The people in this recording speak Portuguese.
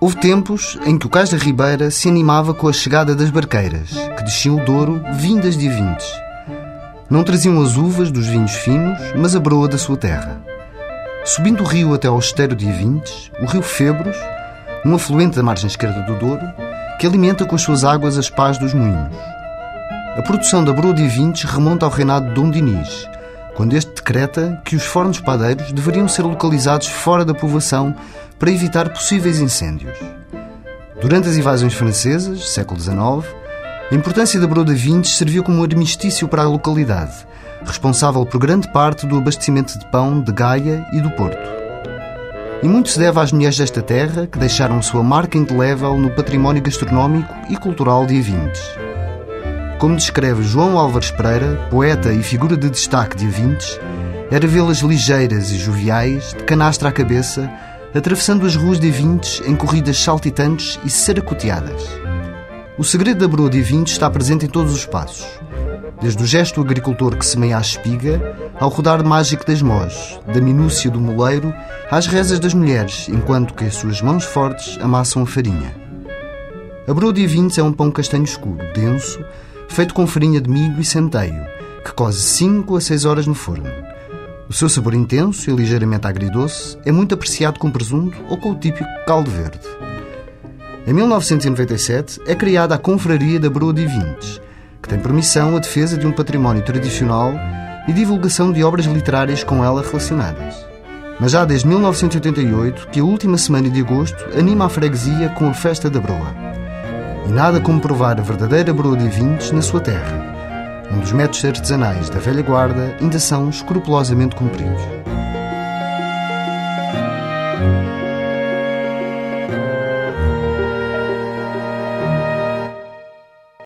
Houve tempos em que o Cais da Ribeira se animava com a chegada das barqueiras, que desciam o Douro vindas de Avintes. Não traziam as uvas dos vinhos finos, mas a broa da sua terra. Subindo o rio até ao esteiro de Avintes, o rio Febros, um afluente da margem esquerda do Douro, que alimenta com as suas águas as pás dos moinhos. A produção da broa de Avintes remonta ao reinado de Dom Dinis, quando este decreta que os fornos padeiros deveriam ser localizados fora da povoação para evitar possíveis incêndios. Durante as invasões francesas, século XIX, a importância da broa de Vintes serviu como armistício para a localidade, responsável por grande parte do abastecimento de pão de Gaia e do Porto. E muito se deve às mulheres desta terra que deixaram sua marca indelével no património gastronómico e cultural de Avintes. Como descreve João Álvares Pereira, poeta e figura de destaque de Avintes, era vê-las ligeiras e joviais, de canastra à cabeça, atravessando as ruas de Avintes em corridas saltitantes e saracoteadas. O segredo da broa de Avintes está presente em todos os passos, desde o gesto do agricultor que semeia a espiga, ao rodar mágico das mós, da minúcia do moleiro, às rezas das mulheres, enquanto que as suas mãos fortes amassam a farinha. A broa de Avintes é um pão castanho escuro, denso, feito com farinha de milho e centeio, que coze 5 a 6 horas no forno. O seu sabor intenso e ligeiramente agridoce é muito apreciado com presunto ou com o típico caldo verde. Em 1997 é criada a Confraria da Broa de Vintes, que tem permissão a defesa de um património tradicional e divulgação de obras literárias com ela relacionadas. Mas já desde 1988 que a última semana de agosto anima a freguesia com a Festa da Broa. E nada como provar a verdadeira broa de vintes na sua terra, onde os métodos artesanais da velha guarda ainda são escrupulosamente cumpridos.